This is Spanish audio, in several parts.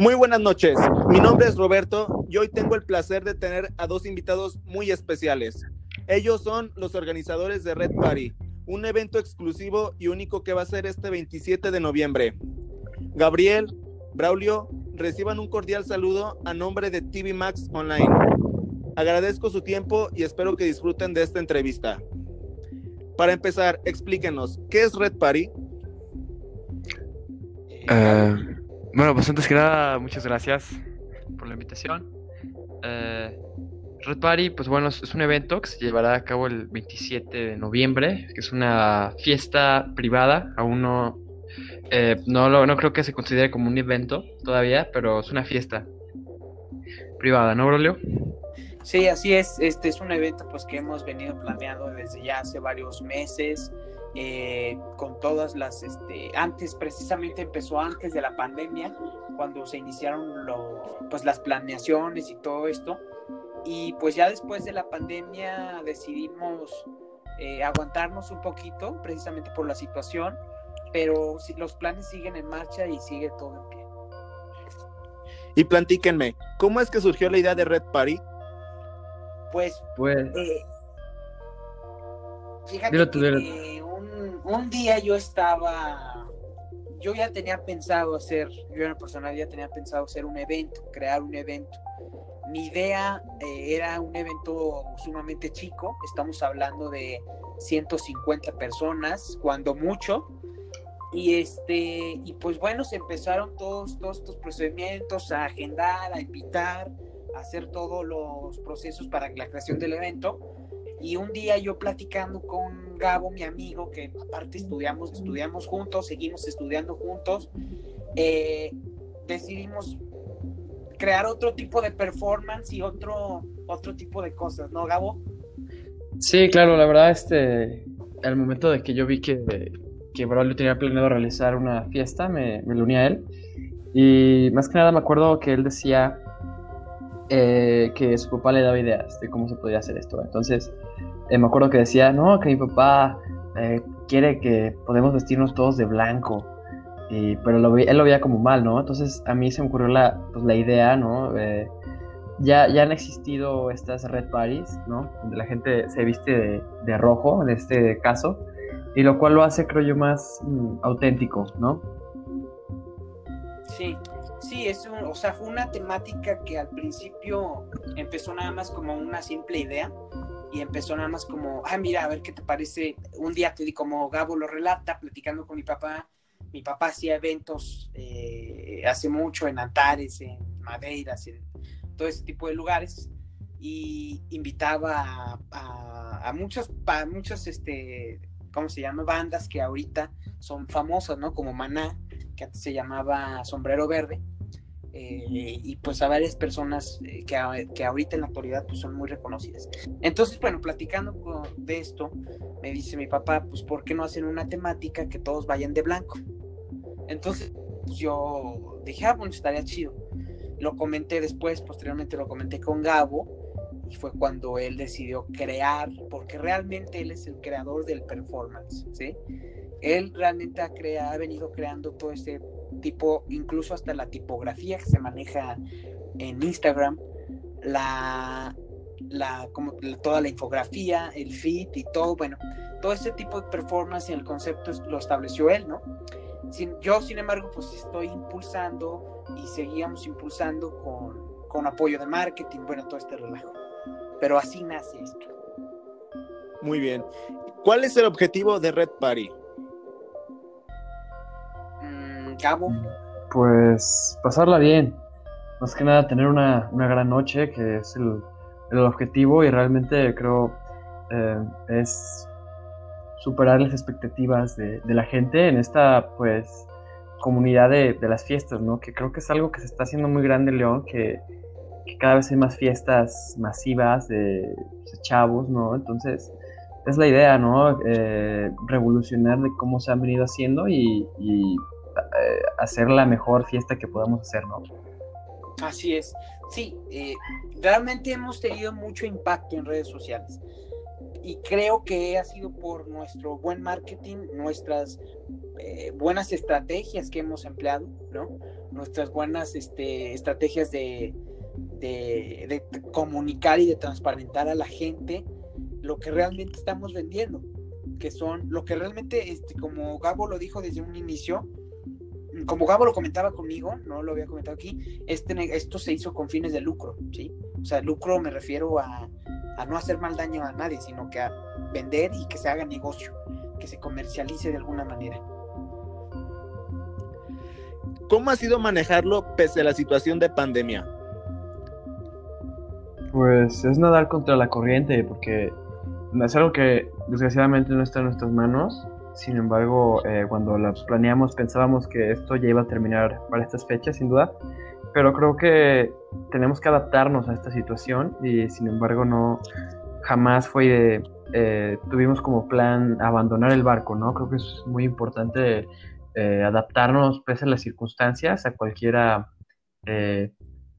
Muy buenas noches, mi nombre es Roberto y hoy tengo el placer de tener a dos invitados muy especiales. Ellos son los organizadores de Red Party, un evento exclusivo y único que va a ser este 27 de noviembre. Gabriel, Braulio, reciban un cordial saludo a nombre de TV Max Online. Agradezco su tiempo y espero que disfruten de esta entrevista. Para empezar, explíquenos, ¿qué es Red Party? Eh, bueno, pues antes que nada, muchas gracias por la invitación. Eh, Red Party, pues bueno, es un evento que se llevará a cabo el 27 de noviembre, que es una fiesta privada, aún no, eh, no, no creo que se considere como un evento todavía, pero es una fiesta privada, ¿no, Brolio? Sí, así es. Este es un evento pues que hemos venido planeando desde ya hace varios meses. Eh, con todas las, este, antes precisamente empezó antes de la pandemia, cuando se iniciaron lo, pues las planeaciones y todo esto. Y pues ya después de la pandemia decidimos eh, aguantarnos un poquito, precisamente por la situación, pero los planes siguen en marcha y sigue todo en pie. Y plantíquenme, ¿cómo es que surgió la idea de Red Party? Pues, pues eh, fíjate que un, un, día yo estaba, yo ya tenía pensado hacer, yo en el personal ya tenía pensado hacer un evento, crear un evento. Mi idea eh, era un evento sumamente chico, estamos hablando de 150 personas, cuando mucho, y este, y pues bueno, se empezaron todos, todos estos procedimientos a agendar, a invitar, hacer todos los procesos para la creación del evento. Y un día yo platicando con Gabo, mi amigo, que aparte estudiamos, estudiamos juntos, seguimos estudiando juntos, eh, decidimos crear otro tipo de performance y otro, otro tipo de cosas, ¿no, Gabo? Sí, claro, la verdad, este, al momento de que yo vi que, que Braulio tenía planeado realizar una fiesta, me, me uní a él. Y más que nada me acuerdo que él decía eh, que su papá le daba ideas de cómo se podía hacer esto. Entonces, eh, me acuerdo que decía, no, que mi papá eh, quiere que podemos vestirnos todos de blanco. Y, pero él lo veía como mal, ¿no? Entonces a mí se me ocurrió la, pues, la idea, ¿no? ya, ya han existido estas red parties, ¿no? Donde la gente se viste de, de rojo, en este caso, y lo cual lo hace, creo yo, más mm, auténtico, ¿no? Sí, Sí, es o sea, fue una temática que al principio empezó nada más como una simple idea y empezó nada más como, ah, mira, a ver qué te parece. Un día te di como Gabo lo relata, platicando con mi papá. Mi papá hacía eventos eh, hace mucho en Antares, en Madeiras, en todo ese tipo de lugares y invitaba a, a, muchas, a muchas, este, ¿cómo se llama? Bandas que ahorita son famosas, ¿no? Como Maná, que antes se llamaba Sombrero Verde eh, y pues a varias personas eh, que, que, ahorita en la actualidad pues son muy reconocidas. Entonces, bueno, platicando de esto, me dice mi papá, pues ¿por qué no hacen una temática que todos vayan de blanco? Entonces, pues, yo dije, ah, bueno, estaría chido. Lo comenté después, posteriormente lo comenté con Gabo, y fue cuando él decidió crear, porque realmente él es el creador del performance, ¿sí? Él realmente ha, creado, ha venido creando todo este tipo, incluso hasta la tipografía que se maneja en Instagram, la, la, como toda la infografía, el feed y todo, bueno, todo ese tipo de performance y el concepto lo estableció él, ¿no? yo, sin embargo, pues estoy impulsando y seguíamos impulsando con, con apoyo de marketing, bueno, todo este relajo. Pero así nace esto. Muy bien. ¿Cuál es el objetivo de Red Party? Cabo? Pues pasarla bien. Más que nada tener una, gran noche, que es el, objetivo y realmente creo eh, es superar las expectativas de, la gente en esta pues comunidad de, las fiestas, ¿no? Que creo que es algo que se está haciendo muy grande en León, que, cada vez hay más fiestas masivas de, chavos, ¿no? Entonces es la idea, ¿no? Eh, revolucionar de cómo se han venido haciendo y eh, hacer la mejor fiesta que podamos hacer, ¿no? Así es. Sí, eh, realmente hemos tenido mucho impacto en redes sociales. y creo que ha sido por nuestro buen marketing, nuestras eh, buenas estrategias que hemos empleado, ¿no? Nuestras buenas este, estrategias de, de, comunicar y de transparentar a la gente lo que realmente estamos vendiendo, que son lo que realmente, este, como Gabo lo dijo desde un inicio, como Gabo lo comentaba conmigo, no lo había comentado aquí, este, esto se hizo con fines de lucro, ¿sí? O sea, lucro me refiero a, a no hacer mal daño a nadie, sino que a vender y que se haga negocio, que se comercialice de alguna manera. ¿Cómo ha sido manejarlo pese a la situación de pandemia? Pues es nadar contra la corriente, porque es algo que desgraciadamente no está en nuestras manos. Sin embargo, eh, cuando la planeamos pensábamos que esto ya iba a terminar para estas fechas, sin duda. Pero creo que tenemos que adaptarnos a esta situación y sin embargo no jamás fue de, eh, tuvimos como plan abandonar el barco, ¿no? Creo que es muy importante eh, adaptarnos pese a las circunstancias a cualquiera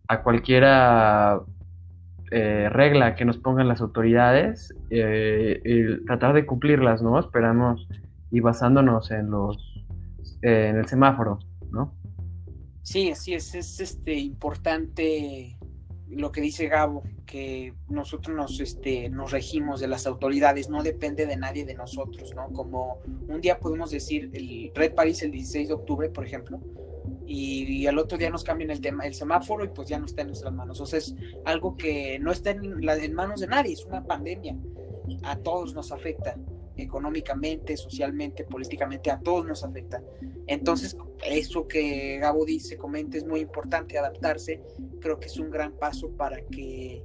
a cualquiera eh, regla que nos pongan las autoridades eh, y tratar de cumplirlas, ¿no? Esperamos y basándonos en los en el semáforo, ¿no? Sí, así es, es este importante lo que dice Gabo, que nosotros nos, este, nos regimos de las autoridades, no depende de nadie de nosotros, ¿no? Como un día podemos decir el Red Paris el 16 de octubre, por ejemplo, y, al otro día nos cambian el, tema, el semáforo y pues ya no está en nuestras manos. O sea, es algo que no está en, en manos de nadie, es una pandemia. A todos nos afecta económicamente, socialmente, políticamente, a todos nos afecta. Entonces, eso que Gabo dice, comenta, es muy importante adaptarse. Creo que es un gran paso para que,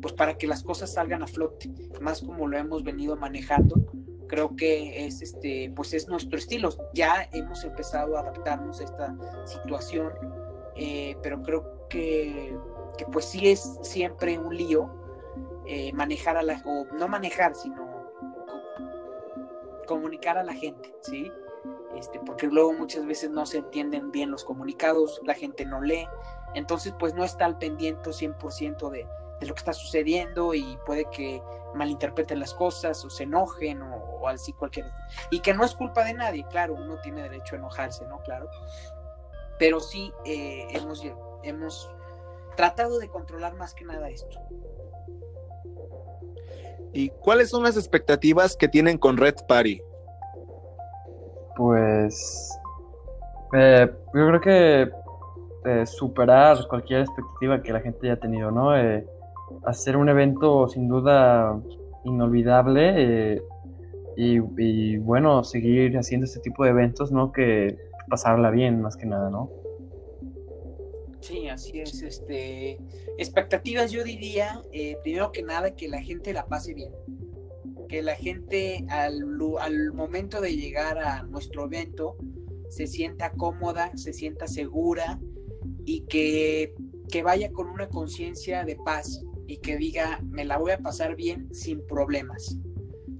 pues para que las cosas salgan a flote, más como lo hemos venido manejando creo que es este pues es nuestro estilo ya hemos empezado a adaptarnos a esta situación eh, pero creo que, pues sí es siempre un lío eh, manejar a la o no manejar sino comunicar a la gente sí este porque luego muchas veces no se entienden bien los comunicados la gente no lee entonces pues no está al pendiente 100% de de lo que está sucediendo y puede que malinterpreten las cosas o se enojen o, así cualquier... Y que no es culpa de nadie, claro, uno tiene derecho a enojarse, ¿no? Claro. Pero sí eh, hemos, hemos tratado de controlar más que nada esto. ¿Y cuáles son las expectativas que tienen con Red Party? Pues eh, yo creo que eh, superar cualquier expectativa que la gente haya tenido, ¿no? hacer un evento sin duda inolvidable eh, y, bueno, seguir haciendo este tipo de eventos, ¿no? Que pasarla bien más que nada, ¿no? Sí, así es. Este, expectativas yo diría, eh, primero que nada, que la gente la pase bien. Que la gente al, momento de llegar a nuestro evento se sienta cómoda, se sienta segura y que, vaya con una conciencia de paz, y que diga, me la voy a pasar bien sin problemas.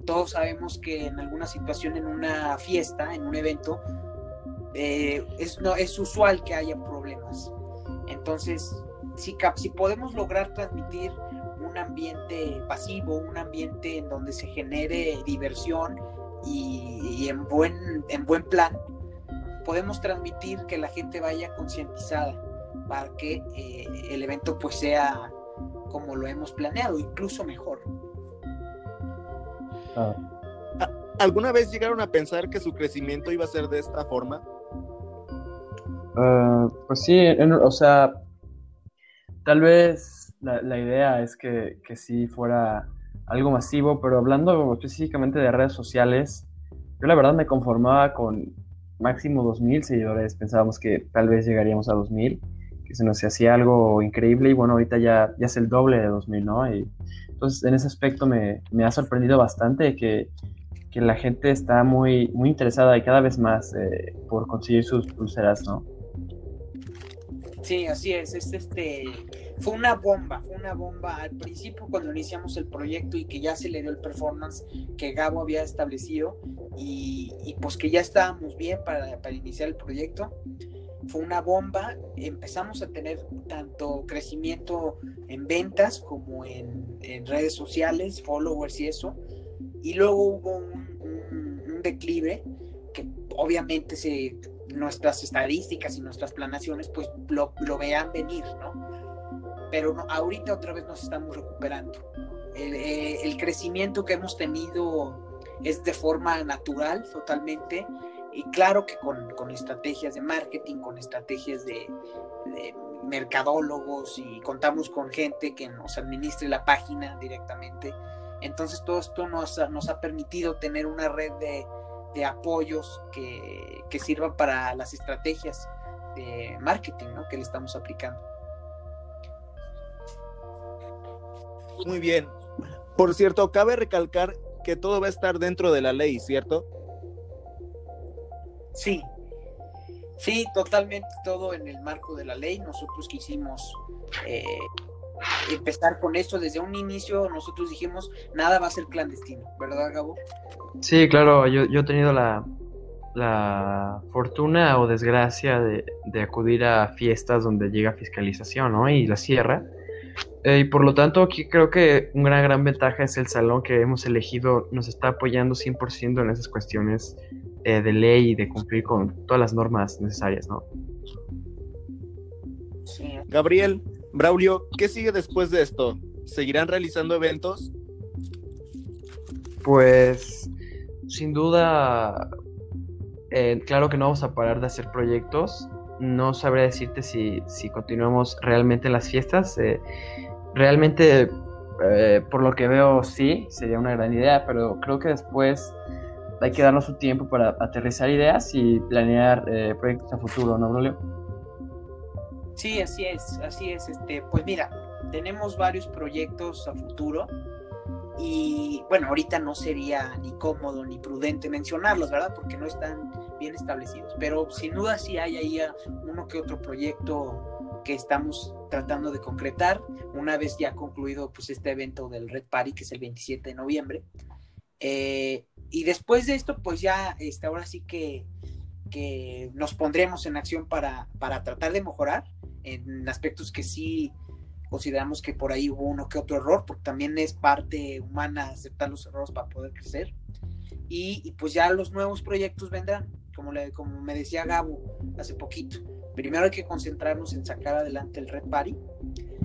Todos sabemos que en alguna situación, en una fiesta, en un evento, eh, es usual que haya problemas. Entonces, si, si podemos lograr transmitir un ambiente pasivo, un ambiente en donde se genere diversión y, en, buen, en buen plan, podemos transmitir que la gente vaya concientizada para que eh, el evento pues sea como lo hemos planeado, incluso mejor. Ah. ¿Alguna vez llegaron a pensar que su crecimiento iba a ser de esta forma? Ah, pues sí, o sea, tal vez la, idea es que, que, sí fuera algo masivo, pero hablando específicamente de redes sociales, yo la verdad me conformaba con máximo 2.000 seguidores, pensábamos que tal vez llegaríamos a 2.000 que se nos hacía algo increíble y bueno, ahorita ya, ya es el doble de 2000, ¿no? Y, entonces, en ese aspecto me, me ha sorprendido bastante que, que, la gente está muy, muy interesada y cada vez más eh, por conseguir sus pulseras, ¿no? Sí, así es. este, fue una bomba, fue una bomba al principio cuando iniciamos el proyecto y que ya se le dio el performance que Gabo había establecido y, pues que ya estábamos bien para, para iniciar el proyecto fue una bomba. Empezamos a tener tanto crecimiento en ventas como en, redes sociales, followers y eso. y luego hubo un, declive que obviamente se, nuestras estadísticas y nuestras planaciones pues lo, vean venir, ¿no? Pero ahorita otra vez nos estamos recuperando. El, eh, el, crecimiento que hemos tenido es de forma natural totalmente y claro que con, con estrategias de marketing, con estrategias de, de, mercadólogos y contamos con gente que nos administre la página directamente. Entonces todo esto nos, nos ha permitido tener una red de, de apoyos que, que, sirvan para las estrategias de marketing ¿no? que le estamos aplicando. Muy bien. Por cierto, cabe recalcar que todo va a estar dentro de la ley, ¿cierto? Sí, sí, totalmente todo en el marco de la ley. Nosotros quisimos eh, empezar con esto desde un inicio. Nosotros dijimos, nada va a ser clandestino, ¿verdad, Gabo? Sí, claro, yo, yo he tenido la, la fortuna o desgracia de, de, acudir a fiestas donde llega fiscalización, ¿no? Y la cierra. Eh, y por lo tanto, aquí creo que una gran ventaja es el salón que hemos elegido, nos está apoyando 100% en esas cuestiones eh, de ley y de cumplir con todas las normas necesarias, ¿no? Gabriel, Braulio, ¿qué sigue después de esto? ¿Seguirán realizando eventos? Pues, sin duda, eh, claro que no vamos a parar de hacer proyectos. No sabré decirte si, si continuamos realmente en las fiestas. Eh, realmente, por lo que veo, sí, sería una gran idea, pero creo que después hay que darnos un tiempo para aterrizar ideas y planear eh, proyectos a futuro, ¿no, Brolio? Sí, así es, así es. Este, pues mira, tenemos varios proyectos a futuro y bueno, ahorita no sería ni cómodo ni prudente mencionarlos, ¿verdad? Porque no están bien establecidos. Pero sin duda sí hay ahí uno que otro proyecto que estamos tratando de concretar una vez ya concluido pues este evento del Red Party que es el 27 de noviembre. Eh, y después de esto, pues ya este, ahora sí que, que nos pondremos en acción para, para tratar de mejorar en aspectos que sí consideramos que por ahí hubo uno que otro error, porque también es parte humana aceptar los errores para poder crecer. Y, y pues ya los nuevos proyectos vendrán, como, le, como me decía Gabo hace poquito. Primero hay que concentrarnos en sacar adelante el Red Party,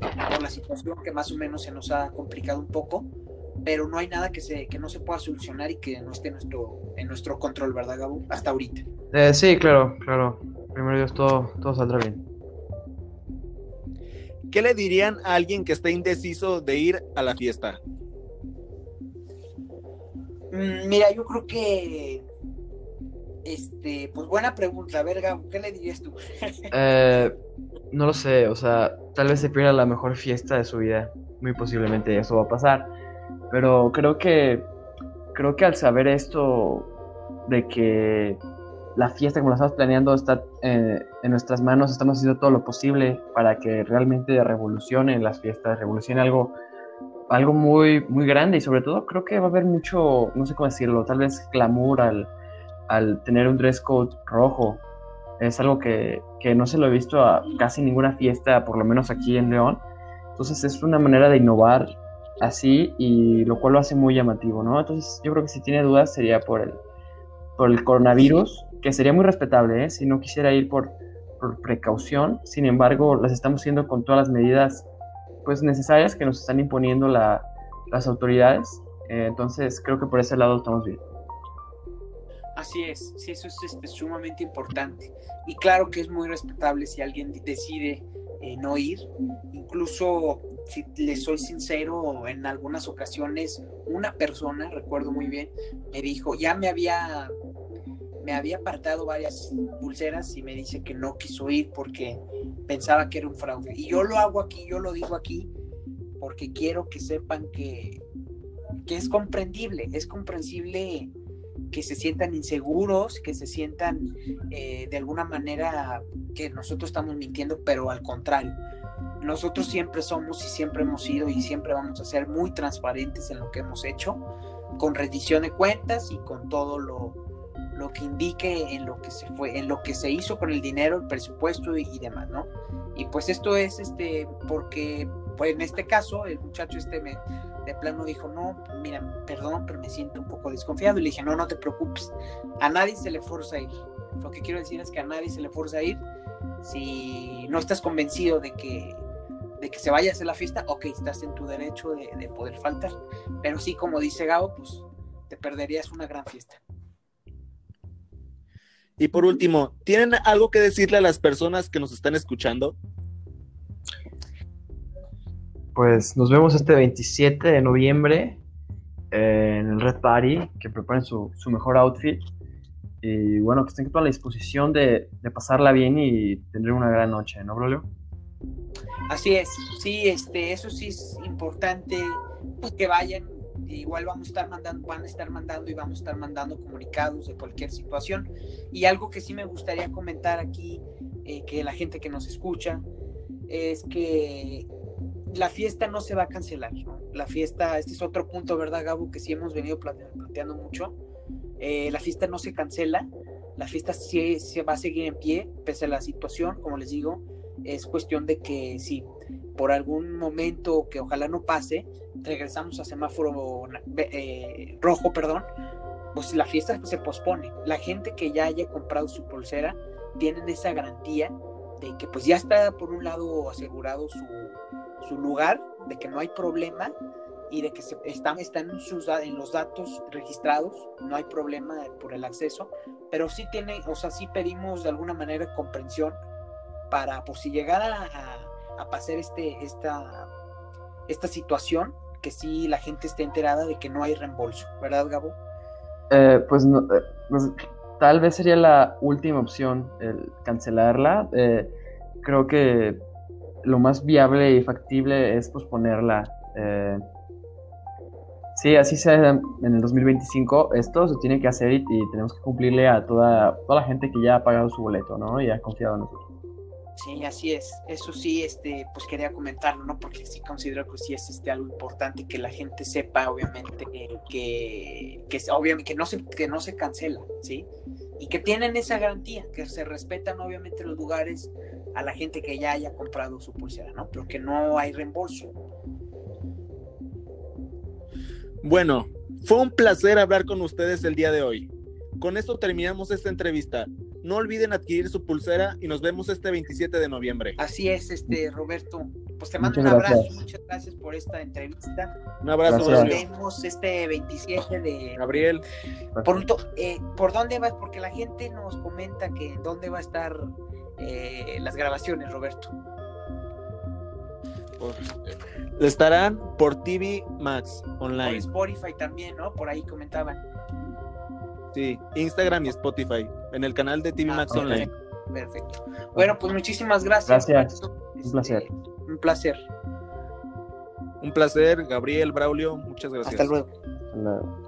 por la situación que más o menos se nos ha complicado un poco, pero no hay nada que, se, que no se pueda solucionar y que no esté en nuestro, en nuestro control, ¿verdad, Gabo? Hasta ahorita. Eh, sí, claro, claro. Primero Dios, todo, todo saldrá bien. ¿Qué le dirían a alguien que esté indeciso de ir a la fiesta? Mm, mira, yo creo que este, pues buena pregunta. A ver, Gabo, ¿qué le dirías tú? eh, no lo sé, o sea, tal vez se pierda la mejor fiesta de su vida. Muy posiblemente eso va a pasar. Pero creo que, creo que al saber esto de que la fiesta como la estamos planeando está eh, en nuestras manos, estamos haciendo todo lo posible para que realmente revolucione las fiestas, revolucione algo, algo muy, muy grande y sobre todo creo que va a haber mucho, no sé cómo decirlo, tal vez glamour al, al tener un dress code rojo. Es algo que, que no se lo he visto a casi ninguna fiesta, por lo menos aquí en León. Entonces es una manera de innovar así y lo cual lo hace muy llamativo, ¿no? Entonces yo creo que si tiene dudas sería por el, por el coronavirus, que sería muy respetable, ¿eh? Si no quisiera ir por, por precaución, sin embargo las estamos haciendo con todas las medidas pues necesarias que nos están imponiendo la, las autoridades, eh, entonces creo que por ese lado estamos bien. Así es, sí, eso es este, sumamente importante. Y claro que es muy respetable si alguien decide eh, no ir. Incluso, si les soy sincero, en algunas ocasiones una persona, recuerdo muy bien, me dijo, ya me había, me había apartado varias pulseras y me dice que no quiso ir porque pensaba que era un fraude. Y yo lo hago aquí, yo lo digo aquí, porque quiero que sepan que, que es comprendible, es comprensible que se sientan inseguros, que se sientan eh, de alguna manera que nosotros estamos mintiendo, pero al contrario, nosotros siempre somos y siempre hemos sido y siempre vamos a ser muy transparentes en lo que hemos hecho, con rendición de cuentas y con todo lo, lo que indique en lo que se fue, en lo que se hizo con el dinero, el presupuesto y, demás, ¿no? Y pues esto es este porque pues en este caso el muchacho este me, de plano dijo, no, mira, perdón, pero me siento un poco desconfiado. Y le dije, no, no te preocupes, a nadie se le forza a ir. Lo que quiero decir es que a nadie se le forza a ir. Si no estás convencido de que, de que se vaya a hacer la fiesta, ok, estás en tu derecho de, de poder faltar. Pero sí, como dice Gabo, pues te perderías una gran fiesta. Y por último, ¿tienen algo que decirle a las personas que nos están escuchando? Pues nos vemos este 27 de noviembre eh, en el Red Party, que preparen su, su, mejor outfit. Y bueno, que estén a la disposición de, de, pasarla bien y tener una gran noche, ¿no, Brolio? Así es, sí, este, eso sí es importante, pues que vayan, igual vamos a estar mandando, van a estar mandando y vamos a estar mandando comunicados de cualquier situación. Y algo que sí me gustaría comentar aquí, eh, que la gente que nos escucha, es que la fiesta no se va a cancelar. ¿no? La fiesta, este es otro punto, ¿verdad, Gabo? Que sí hemos venido planteando mucho. Eh, la fiesta no se cancela, la fiesta sí se va a seguir en pie, pese a la situación, como les digo. Es cuestión de que si por algún momento que ojalá no pase, regresamos a semáforo eh, rojo, perdón, pues la fiesta se pospone. La gente que ya haya comprado su pulsera tienen esa garantía de que pues ya está por un lado asegurado su, su lugar, de que no hay problema y de que se, están, están en, sus, los datos registrados, no hay problema por el acceso, pero sí tiene, o sea, sí pedimos de alguna manera comprensión para, por si llegara a, pasar este, esta, esta situación, que sí la gente esté enterada de que no hay reembolso, ¿verdad, Gabo? Eh, pues, no, pues, tal vez sería la última opción el cancelarla. Eh, creo que lo más viable y factible es posponerla. Eh, sí, así sea en el 2025, esto se tiene que hacer y, y, tenemos que cumplirle a toda, toda la gente que ya ha pagado su boleto, ¿no? Y ha confiado en nosotros. Sí, así es. Eso sí, este, pues quería comentarlo, ¿no? Porque sí considero que sí es este, algo importante que la gente sepa, obviamente, eh, que, que, obviamente, que, no se, que no se cancela, ¿sí? Y que tienen esa garantía, que se respetan, obviamente, los lugares a la gente que ya haya comprado su pulsera, ¿no? Pero que no hay reembolso. Bueno, fue un placer hablar con ustedes el día de hoy. Con esto terminamos esta entrevista. No olviden adquirir su pulsera y nos vemos este 27 de noviembre. Así es, este Roberto. Pues te mando muchas un abrazo, gracias. muchas gracias por esta entrevista. Un abrazo. Nos vemos este 27 de Gabriel. Por, eh, ¿Por dónde vas? Porque la gente nos comenta que dónde va a estar eh, las grabaciones, Roberto. Por, estarán por TV Max online. Por Spotify también, ¿no? Por ahí comentaban. Sí, Instagram y Spotify, en el canal de TV ah, Max perfecto, Online. Perfecto. Bueno, pues muchísimas gracias. Gracias. Este, un placer. Un placer. Un placer, Gabriel, Braulio, muchas gracias. Hasta luego. Hasta luego.